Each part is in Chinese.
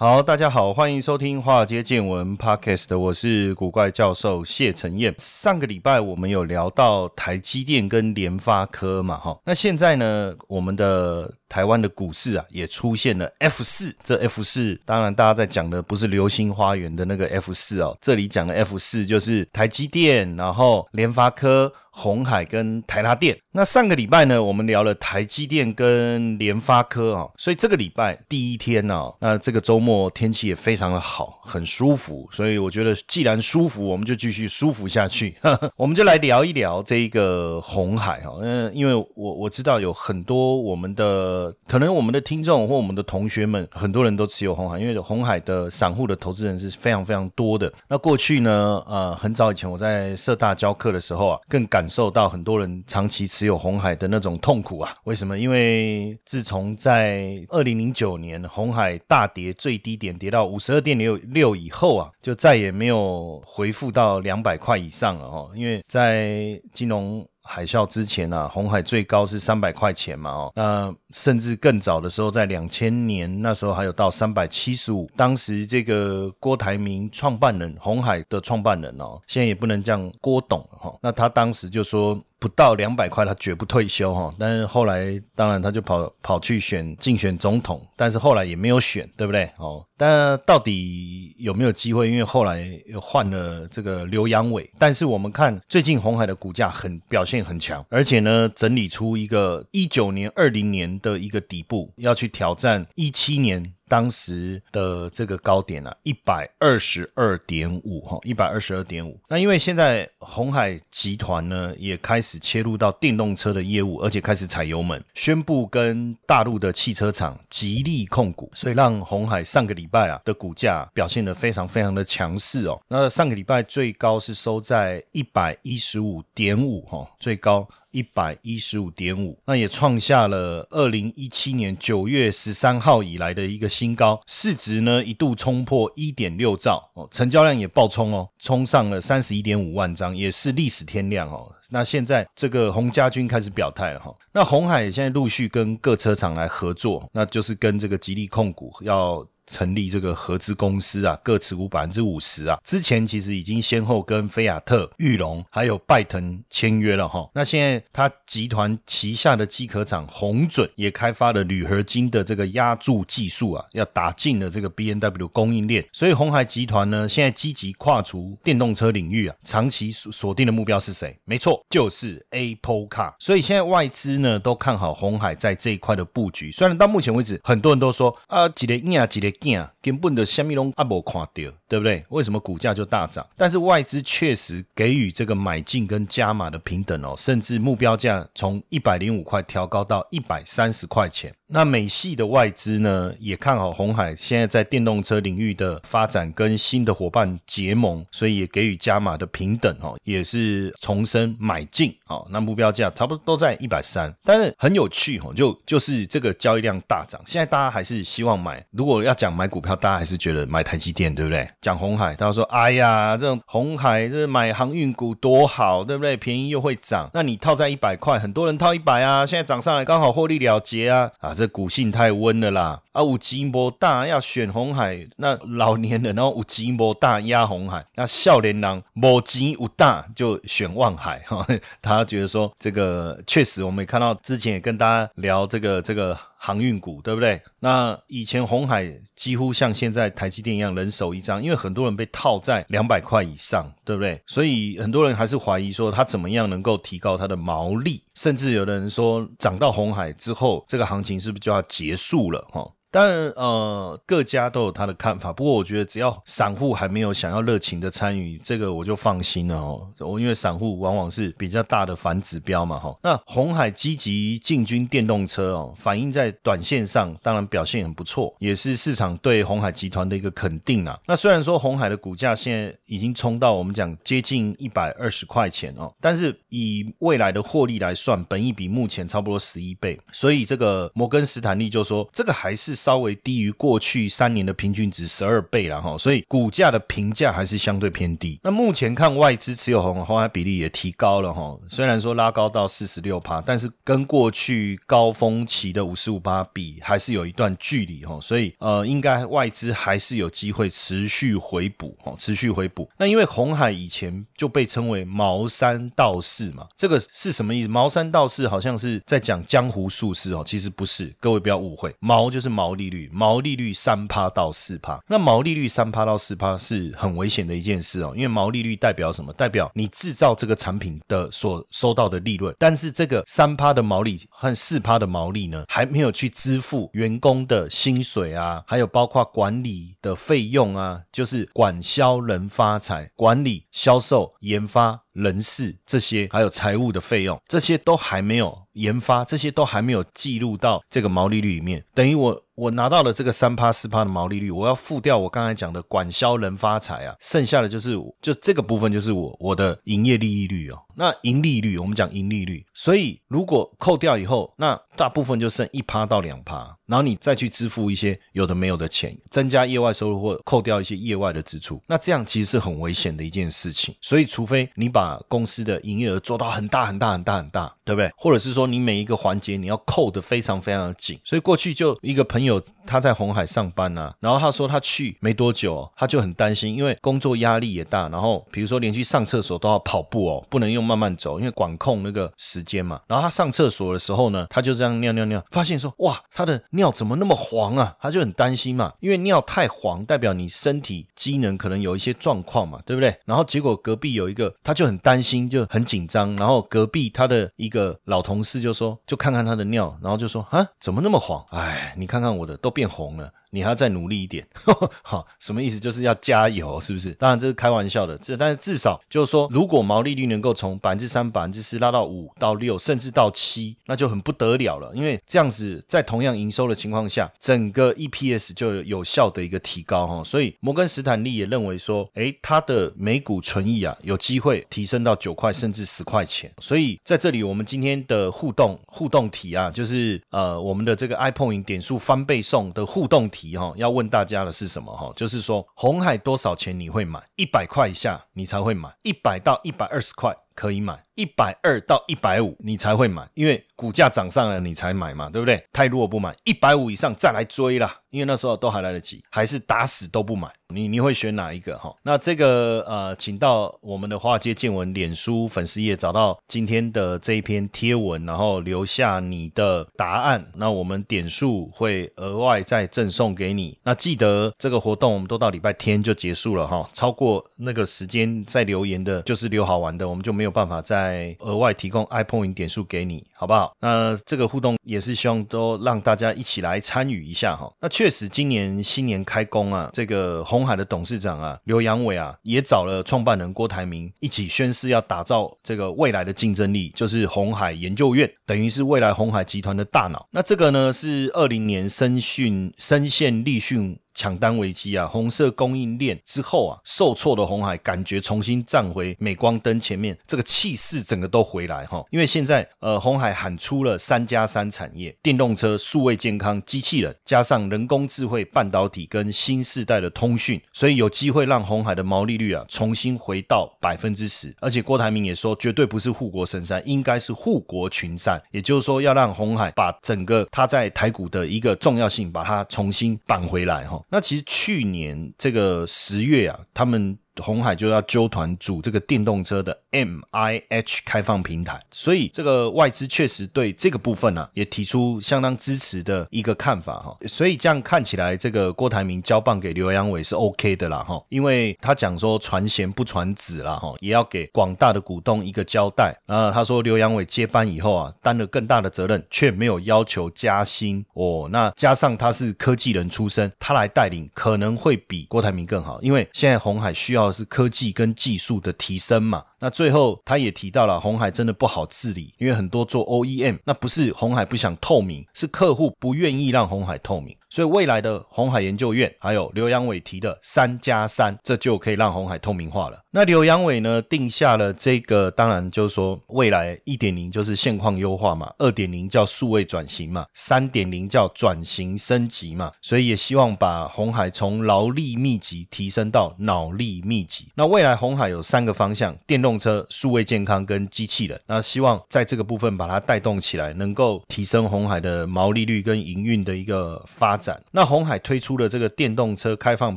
好，大家好，欢迎收听《华尔街见闻》Podcast，我是古怪教授谢承彦。上个礼拜我们有聊到台积电跟联发科嘛，哈，那现在呢，我们的台湾的股市啊，也出现了 F 四。这 F 四，当然大家在讲的不是流星花园的那个 F 四哦，这里讲的 F 四就是台积电，然后联发科。红海跟台达电，那上个礼拜呢，我们聊了台积电跟联发科啊，所以这个礼拜第一天呢，那这个周末天气也非常的好，很舒服，所以我觉得既然舒服，我们就继续舒服下去。我们就来聊一聊这一个红海哈，嗯，因为我我知道有很多我们的可能我们的听众或我们的同学们，很多人都持有红海，因为红海的散户的投资人是非常非常多的。那过去呢，呃，很早以前我在社大教课的时候啊，更感受到很多人长期持有红海的那种痛苦啊！为什么？因为自从在二零零九年红海大跌最低点跌到五十二点六六以后啊，就再也没有回复到两百块以上了哦。因为在金融海啸之前啊，红海最高是三百块钱嘛哦，那甚至更早的时候，在两千年那时候还有到三百七十五。当时这个郭台铭创办人，红海的创办人哦，现在也不能叫郭董哈。那他当时就说。不到两百块，他绝不退休哈。但是后来，当然他就跑跑去选竞选总统，但是后来也没有选，对不对？哦，但到底有没有机会？因为后来又换了这个刘阳伟。但是我们看最近红海的股价很表现很强，而且呢，整理出一个一九年、二零年的一个底部，要去挑战一七年。当时的这个高点啊，一百二十二点五哈，一百二十二点五。那因为现在红海集团呢，也开始切入到电动车的业务，而且开始踩油门，宣布跟大陆的汽车厂吉利控股，所以让红海上个礼拜啊的股价表现得非常非常的强势哦。那上个礼拜最高是收在一百一十五点五哈，最高。一百一十五点五，那也创下了二零一七年九月十三号以来的一个新高，市值呢一度冲破一点六兆哦，成交量也爆冲哦，冲上了三十一点五万张，也是历史天量哦。那现在这个洪家军开始表态了哈，那红海现在陆续跟各车厂来合作，那就是跟这个吉利控股要。成立这个合资公司啊，各持股百分之五十啊。之前其实已经先后跟菲亚特、裕隆还有拜腾签约了哈。那现在他集团旗下的机壳厂红准也开发了铝合金的这个压铸技术啊，要打进了这个 B N W 供应链。所以红海集团呢，现在积极跨出电动车领域啊，长期锁锁定的目标是谁？没错，就是 Apple Car。所以现在外资呢都看好红海在这一块的布局。虽然到目前为止，很多人都说啊，几个硬啊，几个。根本的虾米拢阿无看到，对不对？为什么股价就大涨？但是外资确实给予这个买进跟加码的平等哦，甚至目标价从一百零五块调高到一百三十块钱。那美系的外资呢，也看好红海现在在电动车领域的发展跟新的伙伴结盟，所以也给予加码的平等哦，也是重申买进哦。那目标价差不多都在一百三，但是很有趣哦，就就是这个交易量大涨，现在大家还是希望买。如果要讲买股票，大家还是觉得买台积电，对不对？讲红海，大家说哎呀，这种红海这买航运股多好，对不对？便宜又会涨，那你套在一百块，很多人套一百啊，现在涨上来刚好获利了结啊啊！这股性太温了啦！啊，有金波大要选红海，那老年人然后五金波大压红海，那少年郎无金五大就选望海哈。他觉得说这个确实，我们也看到之前也跟大家聊这个这个。航运股对不对？那以前红海几乎像现在台积电一样人手一张，因为很多人被套在两百块以上，对不对？所以很多人还是怀疑说它怎么样能够提高它的毛利，甚至有的人说涨到红海之后，这个行情是不是就要结束了？哈。当然，呃，各家都有他的看法。不过，我觉得只要散户还没有想要热情的参与，这个我就放心了哦。我因为散户往往是比较大的反指标嘛，哈。那红海积极进军电动车哦，反映在短线上，当然表现很不错，也是市场对红海集团的一个肯定啊。那虽然说红海的股价现在已经冲到我们讲接近一百二十块钱哦，但是以未来的获利来算，本益比目前差不多十一倍，所以这个摩根斯坦利就说这个还是稍微低于过去三年的平均值十二倍了哈，所以股价的评价还是相对偏低。那目前看外资持有红红海比例也提高了哈，虽然说拉高到四十六趴，但是跟过去高峰期的五十五趴比还是有一段距离哈，所以呃，应该外资还是有机会持续回补哈，持续回补。那因为红海以前就被称为茅山道士嘛，这个是什么意思？茅山道士好像是在讲江湖术士哦，其实不是，各位不要误会，茅就是茅毛利率，毛利率三趴到四趴，那毛利率三趴到四趴是很危险的一件事哦，因为毛利率代表什么？代表你制造这个产品的所收到的利润，但是这个三趴的毛利和四趴的毛利呢，还没有去支付员工的薪水啊，还有包括管理的费用啊，就是管销人发财，管理、销售、研发。人事这些，还有财务的费用，这些都还没有研发，这些都还没有记录到这个毛利率里面。等于我我拿到了这个三趴四趴的毛利率，我要付掉我刚才讲的管销人发财啊，剩下的就是就这个部分就是我我的营业利益率哦。那盈利率，我们讲盈利率，所以如果扣掉以后，那大部分就剩一趴到两趴，然后你再去支付一些有的没有的钱，增加业外收入或扣掉一些业外的支出，那这样其实是很危险的一件事情。所以，除非你把公司的营业额做到很大很大很大很大，对不对？或者是说你每一个环节你要扣的非常非常的紧。所以过去就一个朋友他在红海上班啊，然后他说他去没多久，他就很担心，因为工作压力也大，然后比如说连去上厕所都要跑步哦，不能用。慢慢走，因为管控那个时间嘛。然后他上厕所的时候呢，他就这样尿尿尿，发现说哇，他的尿怎么那么黄啊？他就很担心嘛，因为尿太黄，代表你身体机能可能有一些状况嘛，对不对？然后结果隔壁有一个，他就很担心，就很紧张。然后隔壁他的一个个老同事就说，就看看他的尿，然后就说啊，怎么那么黄？哎，你看看我的都变红了。你还要再努力一点，好，什么意思？就是要加油，是不是？当然这是开玩笑的，这但是至少就是说，如果毛利率能够从百分之三、百分之四拉到五到六，甚至到七，那就很不得了了。因为这样子在同样营收的情况下，整个 EPS 就有效的一个提高哈。所以摩根斯坦利也认为说，诶，它的每股存益啊，有机会提升到九块甚至十块钱。所以在这里，我们今天的互动互动题啊，就是呃，我们的这个 iPhone 点数翻倍送的互动题。题哈，要问大家的是什么哈？就是说红海多少钱你会买？一百块以下你才会买，一百到一百二十块可以买，一百二到一百五你才会买，因为股价涨上了你才买嘛，对不对？太弱不买，一百五以上再来追啦，因为那时候都还来得及，还是打死都不买。你你会选哪一个哈？那这个呃，请到我们的华尔街见闻脸书粉丝页找到今天的这一篇贴文，然后留下你的答案。那我们点数会额外再赠送给你。那记得这个活动我们都到礼拜天就结束了哈，超过那个时间再留言的，就是留好玩的，我们就没有有办法再额外提供 iPhone 点数给你，好不好？那这个互动也是希望都让大家一起来参与一下哈。那确实今年新年开工啊，这个红。海的董事长啊，刘阳伟啊，也找了创办人郭台铭一起宣誓，要打造这个未来的竞争力，就是红海研究院，等于是未来红海集团的大脑。那这个呢，是二零年深讯深陷立讯。抢单危机啊，红色供应链之后啊，受挫的红海感觉重新站回镁光灯前面，这个气势整个都回来哈。因为现在呃，红海喊出了三加三产业：电动车、数位健康、机器人，加上人工智慧、半导体跟新世代的通讯，所以有机会让红海的毛利率啊重新回到百分之十。而且郭台铭也说，绝对不是护国神山，应该是护国群山。也就是说，要让红海把整个它在台股的一个重要性，把它重新绑回来哈。那其实去年这个十月啊，他们。红海就要揪团组这个电动车的 M I H 开放平台，所以这个外资确实对这个部分呢也提出相当支持的一个看法哈。所以这样看起来，这个郭台铭交棒给刘阳伟是 OK 的啦哈，因为他讲说传贤不传子啦哈，也要给广大的股东一个交代。啊，他说刘阳伟接班以后啊，担了更大的责任，却没有要求加薪哦。那加上他是科技人出身，他来带领可能会比郭台铭更好，因为现在红海需要是科技跟技术的提升嘛。那最后他也提到了红海真的不好治理，因为很多做 OEM，那不是红海不想透明，是客户不愿意让红海透明。所以未来的红海研究院，还有刘阳伟提的三加三，这就可以让红海透明化了。那刘阳伟呢，定下了这个，当然就是说未来一点零就是现况优化嘛，二点零叫数位转型嘛，三点零叫转型升级嘛。所以也希望把红海从劳力密集提升到脑力密集。那未来红海有三个方向：电动动车、数位健康跟机器人。那希望在这个部分把它带动起来，能够提升红海的毛利率跟营运的一个发。展那红海推出的这个电动车开放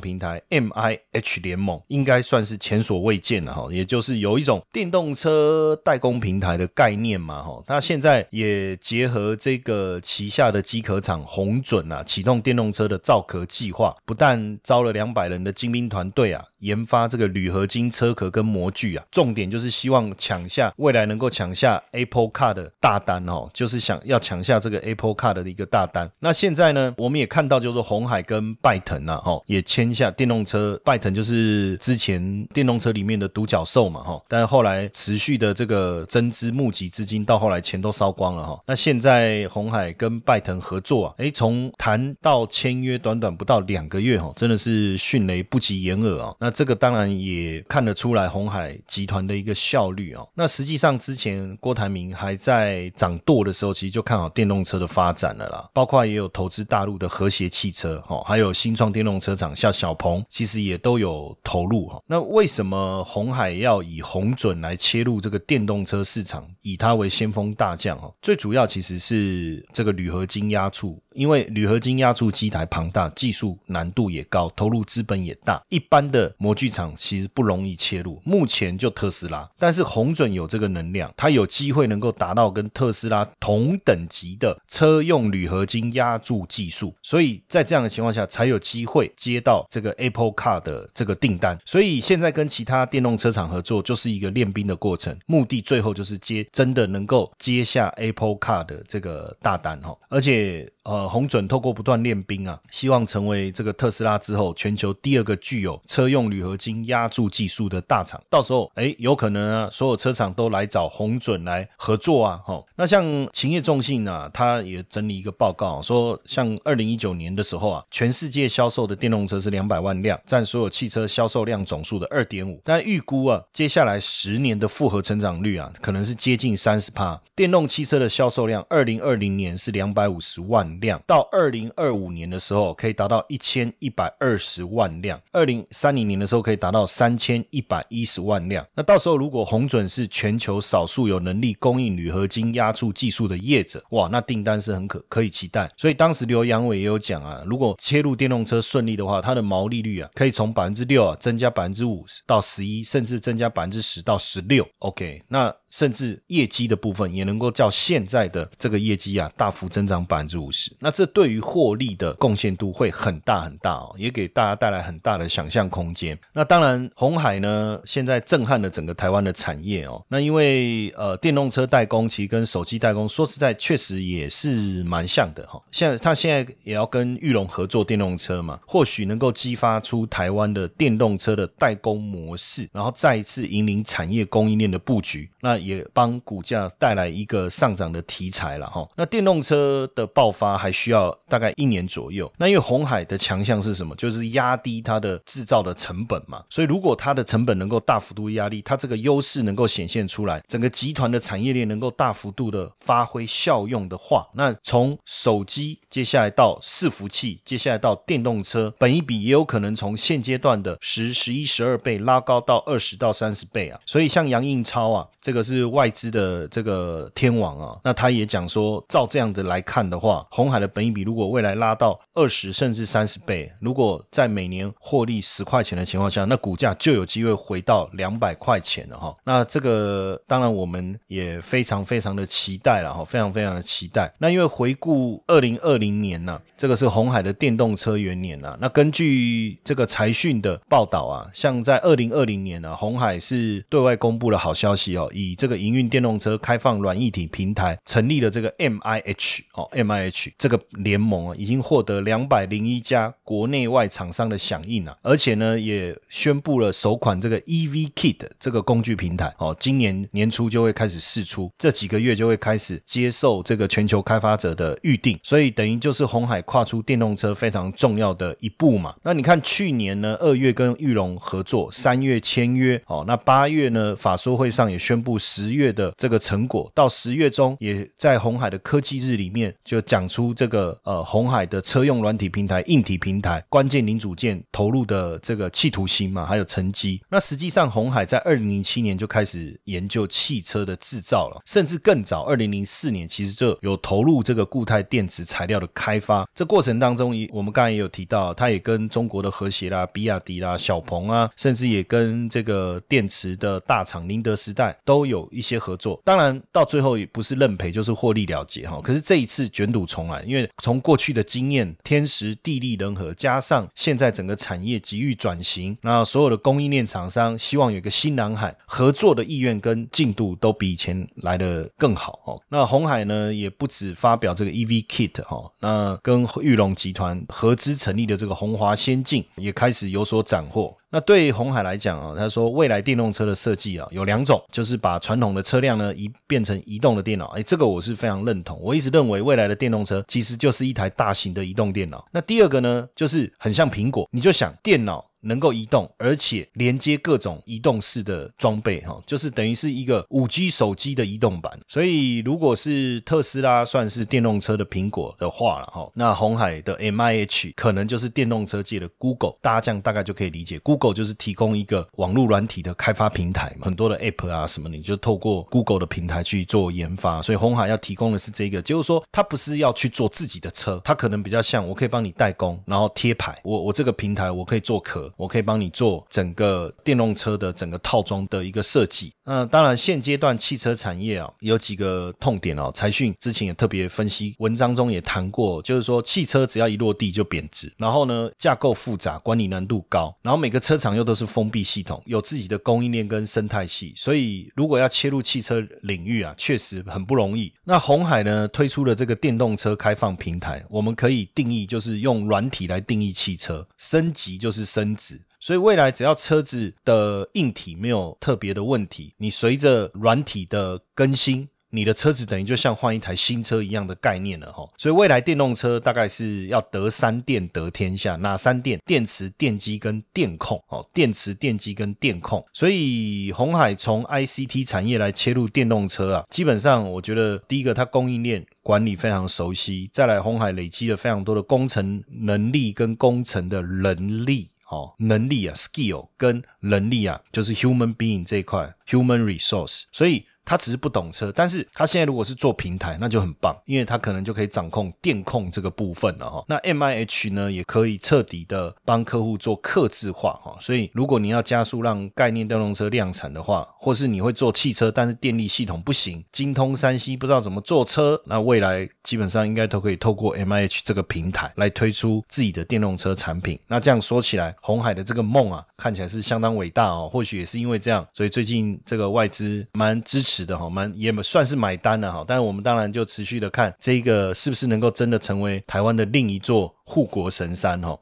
平台 M I H 联盟，应该算是前所未见的哈，也就是有一种电动车代工平台的概念嘛哈。那现在也结合这个旗下的机壳厂红准啊，启动电动车的造壳计划，不但招了两百人的精兵团队啊。研发这个铝合金车壳跟模具啊，重点就是希望抢下未来能够抢下 Apple Car 的大单哦，就是想要抢下这个 Apple Car 的一个大单。那现在呢，我们也看到就是红海跟拜腾啊，哈，也签下电动车。拜腾就是之前电动车里面的独角兽嘛，哈，但是后来持续的这个增资募集资金，到后来钱都烧光了哈。那现在红海跟拜腾合作啊，诶，从谈到签约短短不到两个月哈，真的是迅雷不及掩耳啊。那这个当然也看得出来红海集团的一个效率哦。那实际上之前郭台铭还在掌舵的时候，其实就看好电动车的发展了啦。包括也有投资大陆的和谐汽车哈，还有新创电动车厂像小鹏，其实也都有投入哈。那为什么红海要以红准来切入这个电动车市场，以它为先锋大将哈？最主要其实是这个铝合金压铸。因为铝合金压铸机台庞大，技术难度也高，投入资本也大，一般的模具厂其实不容易切入。目前就特斯拉，但是红准有这个能量，它有机会能够达到跟特斯拉同等级的车用铝合金压铸技术，所以在这样的情况下，才有机会接到这个 Apple Car 的这个订单。所以现在跟其他电动车厂合作，就是一个练兵的过程，目的最后就是接真的能够接下 Apple Car 的这个大单哈，而且。呃，红准透过不断练兵啊，希望成为这个特斯拉之后全球第二个具有车用铝合金压铸技术的大厂。到时候，哎，有可能啊，所有车厂都来找红准来合作啊。哈，那像勤业众信啊，他也整理一个报告说，像二零一九年的时候啊，全世界销售的电动车是两百万辆，占所有汽车销售量总数的二点五。但预估啊，接下来十年的复合成长率啊，可能是接近三十帕。电动汽车的销售量，二零二零年是两百五十万辆。到二零二五年的时候可以达到一千一百二十万辆，二零三零年的时候可以达到三千一百一十万辆。那到时候如果红准是全球少数有能力供应铝合金压铸技术的业者，哇，那订单是很可可以期待。所以当时刘阳伟也有讲啊，如果切入电动车顺利的话，它的毛利率啊可以从百分之六啊增加百分之五到十一，甚至增加百分之十到十六。OK，那。甚至业绩的部分也能够较现在的这个业绩啊大幅增长百分之五十，那这对于获利的贡献度会很大很大哦，也给大家带来很大的想象空间。那当然，红海呢现在震撼了整个台湾的产业哦。那因为呃电动车代工其实跟手机代工说实在确实也是蛮像的哈。现在他现在也要跟玉龙合作电动车嘛，或许能够激发出台湾的电动车的代工模式，然后再一次引领产业供应链的布局。那也帮股价带来一个上涨的题材了哈。那电动车的爆发还需要大概一年左右。那因为红海的强项是什么？就是压低它的制造的成本嘛。所以如果它的成本能够大幅度压低，它这个优势能够显现出来，整个集团的产业链能够大幅度的发挥效用的话，那从手机接下来到伺服器，接下来到电动车，本一比也有可能从现阶段的十、十一、十二倍拉高到二十到三十倍啊。所以像杨应超啊，这个是。是外资的这个天王啊，那他也讲说，照这样的来看的话，红海的本益比如果未来拉到二十甚至三十倍，如果在每年获利十块钱的情况下，那股价就有机会回到两百块钱了哈。那这个当然我们也非常非常的期待了哈，非常非常的期待。那因为回顾二零二零年呢，这个是红海的电动车元年呐。那根据这个财讯的报道啊，像在二零二零年呢，红海是对外公布了好消息哦，以这个营运电动车开放软一体平台，成立了这个 M I H 哦，M I H 这个联盟啊，已经获得两百零一家国内外厂商的响应啊，而且呢，也宣布了首款这个 E V Kit 这个工具平台哦，今年年初就会开始试出，这几个月就会开始接受这个全球开发者的预定，所以等于就是红海跨出电动车非常重要的一步嘛。那你看去年呢，二月跟玉龙合作，三月签约哦，那八月呢，法说会上也宣布十月的这个成果，到十月中也在红海的科技日里面就讲出这个呃红海的车用软体平台、硬体平台关键零组件投入的这个企图心嘛，还有成绩。那实际上红海在二零零七年就开始研究汽车的制造了，甚至更早，二零零四年其实就有投入这个固态电池材料的开发。这过程当中，我们刚才也有提到，它也跟中国的和谐啦、比亚迪啦、小鹏啊，甚至也跟这个电池的大厂宁德时代都有有一些合作。当然，到最后也不是认赔，就是获利了结哈。可是这一次卷土重来，因为从过去的经验，天时地利人和，加上现在整个产业急于转型，那所有的供应链厂商希望有一个新蓝海，合作的意愿跟进度都比以前来的更好哦。那红海呢，也不止发表这个 EV Kit 哈，那跟玉龙集团合资成立的这个红华先进也开始有所斩获。那对红海来讲啊，他说未来电动车的设计啊有两种，就是把传统的车辆呢移变成移动的电脑。哎，这个我是非常认同。我一直认为未来的电动车其实就是一台大型的移动电脑。那第二个呢，就是很像苹果，你就想电脑。能够移动，而且连接各种移动式的装备，哈，就是等于是一个五 G 手机的移动版。所以，如果是特斯拉算是电动车的苹果的话了，哈，那红海的 M I H 可能就是电动车界的 Google。大家这样大概就可以理解，Google 就是提供一个网络软体的开发平台嘛，很多的 App 啊什么，你就透过 Google 的平台去做研发。所以，红海要提供的是这个，就是说，它不是要去做自己的车，它可能比较像我可以帮你代工，然后贴牌，我我这个平台我可以做壳。我可以帮你做整个电动车的整个套装的一个设计。那当然，现阶段汽车产业啊，有几个痛点哦。财讯之前也特别分析，文章中也谈过，就是说汽车只要一落地就贬值，然后呢，架构复杂，管理难度高，然后每个车厂又都是封闭系统，有自己的供应链跟生态系，所以如果要切入汽车领域啊，确实很不容易。那红海呢推出了这个电动车开放平台，我们可以定义就是用软体来定义汽车，升级就是升值。所以未来只要车子的硬体没有特别的问题，你随着软体的更新，你的车子等于就像换一台新车一样的概念了哈。所以未来电动车大概是要得三电得天下，哪三电？电池、电机跟电控哦。电池、电机跟电控。所以红海从 ICT 产业来切入电动车啊，基本上我觉得第一个它供应链管理非常熟悉，再来红海累积了非常多的工程能力跟工程的能力。哦，能力啊，skill 跟能力啊，就是 human being 这一块，human resource，所以。他只是不懂车，但是他现在如果是做平台，那就很棒，因为他可能就可以掌控电控这个部分了哈。那 M I H 呢，也可以彻底的帮客户做刻字化哈。所以如果你要加速让概念电动车量产的话，或是你会做汽车，但是电力系统不行，精通山西不知道怎么做车，那未来基本上应该都可以透过 M I H 这个平台来推出自己的电动车产品。那这样说起来，红海的这个梦啊，看起来是相当伟大哦。或许也是因为这样，所以最近这个外资蛮支持。是的哈，我们也算是买单了哈，但是我们当然就持续的看这个是不是能够真的成为台湾的另一座护国神山哈。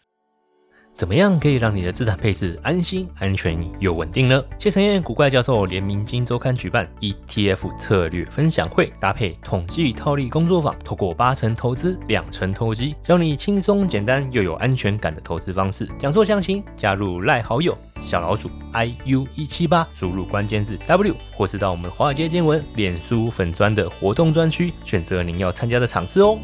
怎么样可以让你的资产配置安心、安全又稳定呢？谢承彦古怪教授联名金周刊举办 ETF 策略分享会，搭配统计套利工作坊，透过八成投资、两成投机，教你轻松简单又有安全感的投资方式。讲座详情加入赖好友小老鼠 iu 一七八，输入关键字 W，或是到我们华尔街见闻脸书粉砖的活动专区，选择您要参加的场次哦。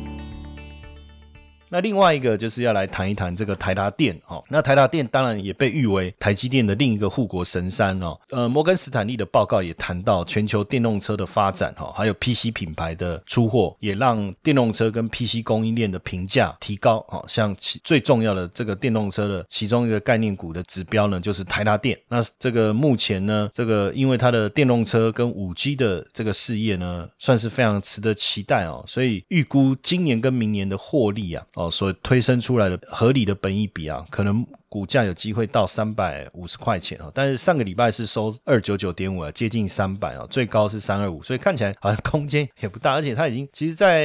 那另外一个就是要来谈一谈这个台达电哦。那台达电当然也被誉为台积电的另一个护国神山哦。呃，摩根斯坦利的报告也谈到全球电动车的发展哈，还有 PC 品牌的出货，也让电动车跟 PC 供应链的评价提高哦。像其最重要的这个电动车的其中一个概念股的指标呢，就是台达电。那这个目前呢，这个因为它的电动车跟五 G 的这个事业呢，算是非常值得期待哦。所以预估今年跟明年的获利啊，哦，所推升出来的合理的本意比啊，可能。股价有机会到三百五十块钱哦，但是上个礼拜是收二九九点五啊，接近三百哦，最高是三二五，所以看起来好像空间也不大，而且它已经其实，在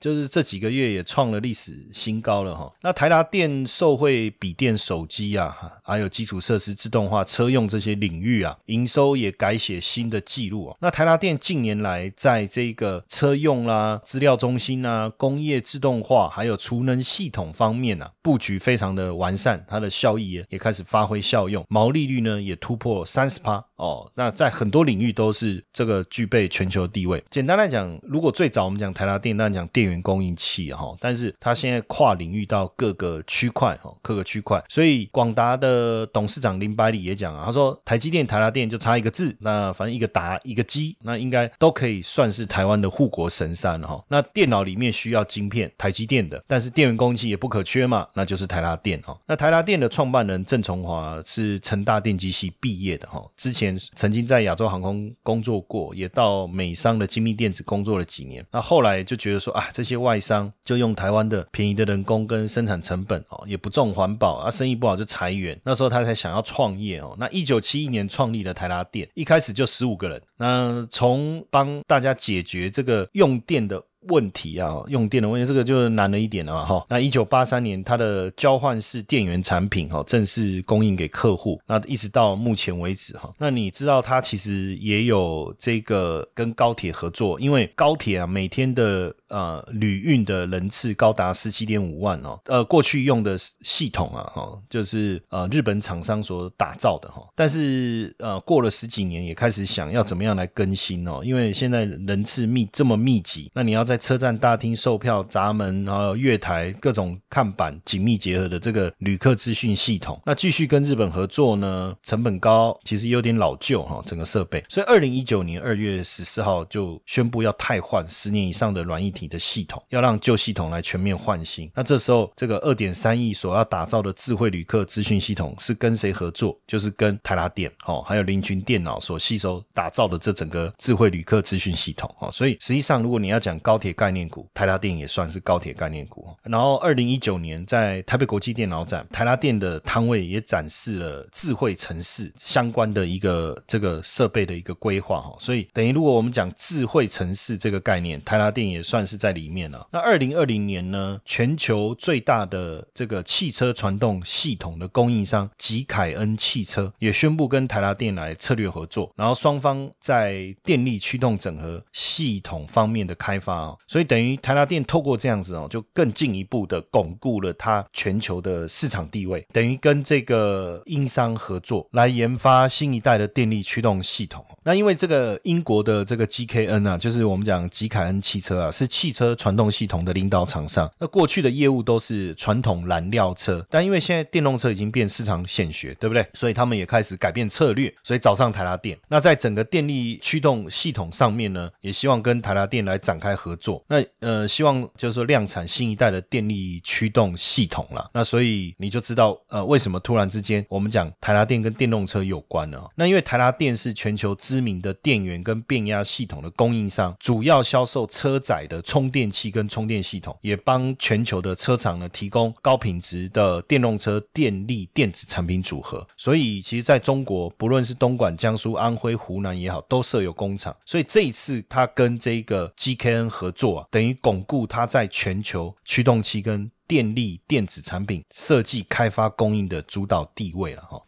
就是这几个月也创了历史新高了哈。那台达电受惠笔电、手机啊，还有基础设施自动化、车用这些领域啊，营收也改写新的纪录哦。那台达电近年来在这个车用啦、资料中心啊、工业自动化还有储能系统方面啊，布局非常的完善，它的。效益也开始发挥效用，毛利率呢也突破三十趴哦。那在很多领域都是这个具备全球地位。简单来讲，如果最早我们讲台达电，当然讲电源供应器哈，但是它现在跨领域到各个区块哈，各个区块。所以广达的董事长林百里也讲啊，他说台积电、台达电就差一个字，那反正一个达一个基，那应该都可以算是台湾的护国神山哈。那电脑里面需要晶片，台积电的，但是电源供应器也不可缺嘛，那就是台达电哈。那台达电。的创办人郑崇华是成大电机系毕业的哈，之前曾经在亚洲航空工作过，也到美商的精密电子工作了几年。那后来就觉得说啊，这些外商就用台湾的便宜的人工跟生产成本哦，也不重环保啊，生意不好就裁员。那时候他才想要创业哦。那一九七一年创立了台达电，一开始就十五个人。那从帮大家解决这个用电的。问题啊，用电的问题，这个就难了一点了哈。那一九八三年，它的交换式电源产品哈正式供应给客户，那一直到目前为止哈。那你知道它其实也有这个跟高铁合作，因为高铁啊每天的呃旅运的人次高达十七点五万哦。呃，过去用的系统啊哈，就是呃日本厂商所打造的哈。但是呃过了十几年，也开始想要怎么样来更新哦，因为现在人次密这么密集，那你要。在车站大厅售票闸门，然后月台各种看板紧密结合的这个旅客资讯系统，那继续跟日本合作呢？成本高，其实有点老旧哈，整个设备。所以二零一九年二月十四号就宣布要汰换十年以上的软硬体的系统，要让旧系统来全面换新。那这时候这个二点三亿所要打造的智慧旅客资讯系统是跟谁合作？就是跟台达电哦，还有林群电脑所吸收打造的这整个智慧旅客资讯系统哦。所以实际上，如果你要讲高铁概念股，台达电也算是高铁概念股。然后，二零一九年在台北国际电脑展，台达电的摊位也展示了智慧城市相关的一个这个设备的一个规划哈。所以，等于如果我们讲智慧城市这个概念，台达电也算是在里面了。那二零二零年呢，全球最大的这个汽车传动系统的供应商吉凯恩汽车也宣布跟台达电来策略合作，然后双方在电力驱动整合系统方面的开。发发，所以等于台达电透过这样子哦，就更进一步的巩固了它全球的市场地位，等于跟这个英商合作来研发新一代的电力驱动系统。那因为这个英国的这个 GKN 啊，就是我们讲吉凯恩汽车啊，是汽车传动系统的领导厂商。那过去的业务都是传统燃料车，但因为现在电动车已经变市场显学，对不对？所以他们也开始改变策略，所以找上台达电。那在整个电力驱动系统上面呢，也希望跟台达电来展开合作。那呃，希望就是说量产新一代的电力驱动系统了。那所以你就知道呃，为什么突然之间我们讲台达电跟电动车有关呢？那因为台达电是全球。知名的电源跟变压系统的供应商，主要销售车载的充电器跟充电系统，也帮全球的车厂呢提供高品质的电动车电力电子产品组合。所以，其实在中国，不论是东莞、江苏、安徽、湖南也好，都设有工厂。所以这一次他跟这个 GKN 合作啊，等于巩固它在全球驱动器跟电力电子产品设计、开发、供应的主导地位了哈。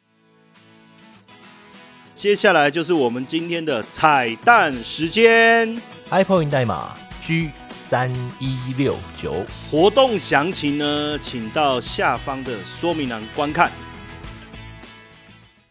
接下来就是我们今天的彩蛋时间，iPhone 代码 G 三一六九，活动详情呢，请到下方的说明栏观看。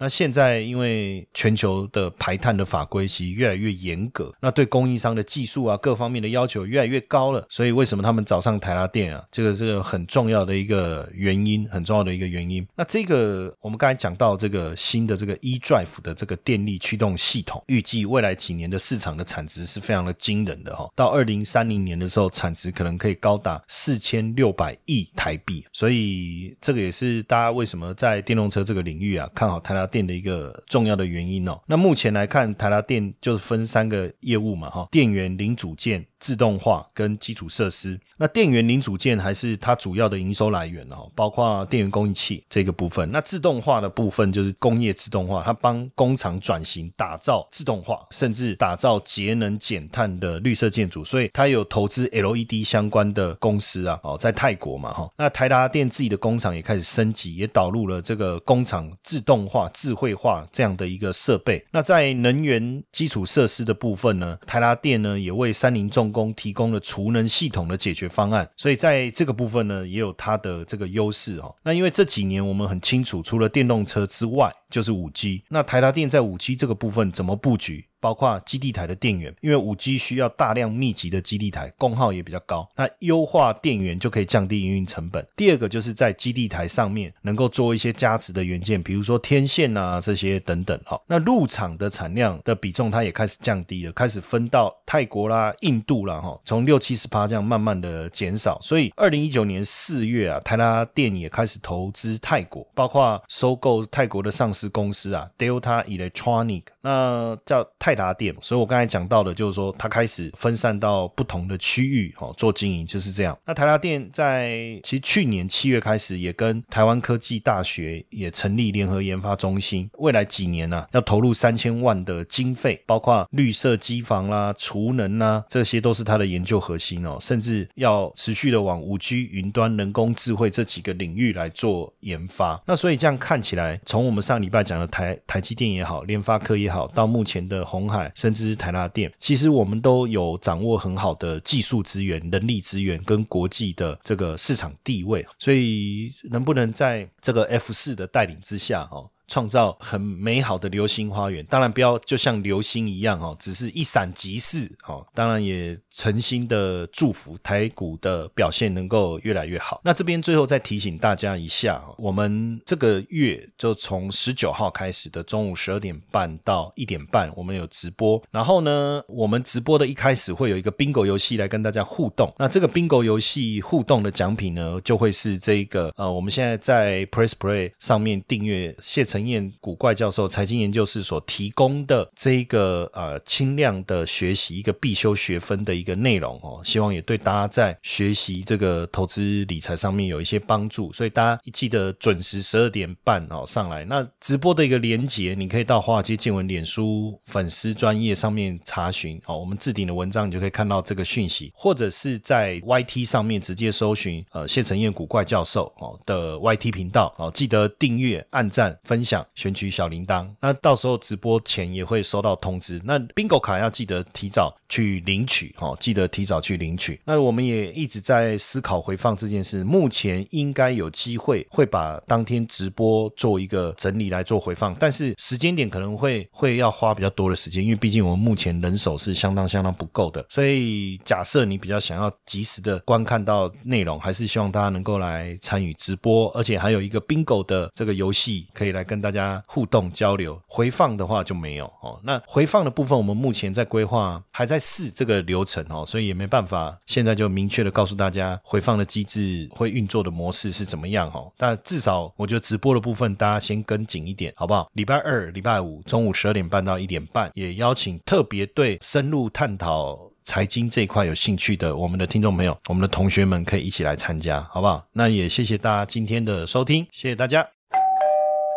那现在因为全球的排碳的法规其实越来越严格，那对供应商的技术啊各方面的要求越来越高了，所以为什么他们找上台拉电啊？这个这个很重要的一个原因，很重要的一个原因。那这个我们刚才讲到这个新的这个 eDrive 的这个电力驱动系统，预计未来几年的市场的产值是非常的惊人的哈，到二零三零年的时候，产值可能可以高达四千六百亿台币，所以这个也是大家为什么在电动车这个领域啊看好台拉电的一个重要的原因哦。那目前来看，台达电就是分三个业务嘛哈，电源零组件。自动化跟基础设施，那电源零组件还是它主要的营收来源哦，包括电源供应器这个部分。那自动化的部分就是工业自动化，它帮工厂转型，打造自动化，甚至打造节能减碳的绿色建筑。所以它有投资 LED 相关的公司啊，哦，在泰国嘛哈。那台达电自己的工厂也开始升级，也导入了这个工厂自动化、智慧化这样的一个设备。那在能源基础设施的部分呢，台拉电呢也为三菱重工提供了储能系统的解决方案，所以在这个部分呢，也有它的这个优势哦。那因为这几年我们很清楚，除了电动车之外，就是五 G。那台达电在五 G 这个部分怎么布局？包括基地台的电源，因为五 G 需要大量密集的基地台，功耗也比较高。那优化电源就可以降低营运成本。第二个就是在基地台上面能够做一些加持的元件，比如说天线啊这些等等。哈，那入场的产量的比重它也开始降低了，开始分到泰国啦、印度啦，哈，从六七十趴这样慢慢的减少。所以二零一九年四月啊，台达电也开始投资泰国，包括收购泰国的上市公司啊，Delta Electronic，那叫泰。达电，所以我刚才讲到的，就是说它开始分散到不同的区域，哦，做经营就是这样。那台达电在其实去年七月开始，也跟台湾科技大学也成立联合研发中心，未来几年呢，要投入三千万的经费，包括绿色机房啦、储能啦，这些都是它的研究核心哦，甚至要持续的往五 G、云端、人工智慧这几个领域来做研发。那所以这样看起来，从我们上礼拜讲的台台积电也好，联发科也好，到目前的红。海甚至是台拉电，其实我们都有掌握很好的技术资源、人力资源跟国际的这个市场地位，所以能不能在这个 F 四的带领之下，哦，创造很美好的流星花园？当然不要就像流星一样，哦，只是一闪即逝，哦，当然也。诚心的祝福台股的表现能够越来越好。那这边最后再提醒大家一下，我们这个月就从十九号开始的中午十二点半到一点半，我们有直播。然后呢，我们直播的一开始会有一个 bingo 游戏来跟大家互动。那这个 bingo 游戏互动的奖品呢，就会是这个呃，我们现在在 Press Play 上面订阅谢成承彦古怪教授财经研究室所提供的这一个呃轻量的学习一个必修学分的。一个内容哦，希望也对大家在学习这个投资理财上面有一些帮助，所以大家记得准时十二点半哦上来。那直播的一个连接，你可以到华尔街见闻脸书粉丝专业上面查询哦，我们置顶的文章你就可以看到这个讯息，或者是在 YT 上面直接搜寻呃谢陈彦古怪教授哦的 YT 频道哦，记得订阅、按赞、分享享、选取小铃铛，那到时候直播前也会收到通知。那 Bingo 卡要记得提早去领取哦。记得提早去领取。那我们也一直在思考回放这件事。目前应该有机会会把当天直播做一个整理来做回放，但是时间点可能会会要花比较多的时间，因为毕竟我们目前人手是相当相当不够的。所以假设你比较想要及时的观看到内容，还是希望大家能够来参与直播，而且还有一个 bingo 的这个游戏可以来跟大家互动交流。回放的话就没有哦。那回放的部分，我们目前在规划，还在试这个流程。哦，所以也没办法，现在就明确的告诉大家回放的机制会运作的模式是怎么样哦。但至少我觉得直播的部分大家先跟紧一点，好不好？礼拜二、礼拜五中午十二点半到一点半，也邀请特别对深入探讨财经这一块有兴趣的我们的听众朋友、我们的同学们可以一起来参加，好不好？那也谢谢大家今天的收听，谢谢大家。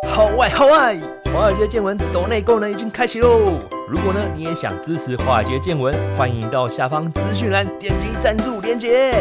好外好外，华尔街见闻抖内功能已经开启喽！如果呢你也想支持华尔街见闻，欢迎到下方资讯栏点击赞助链接。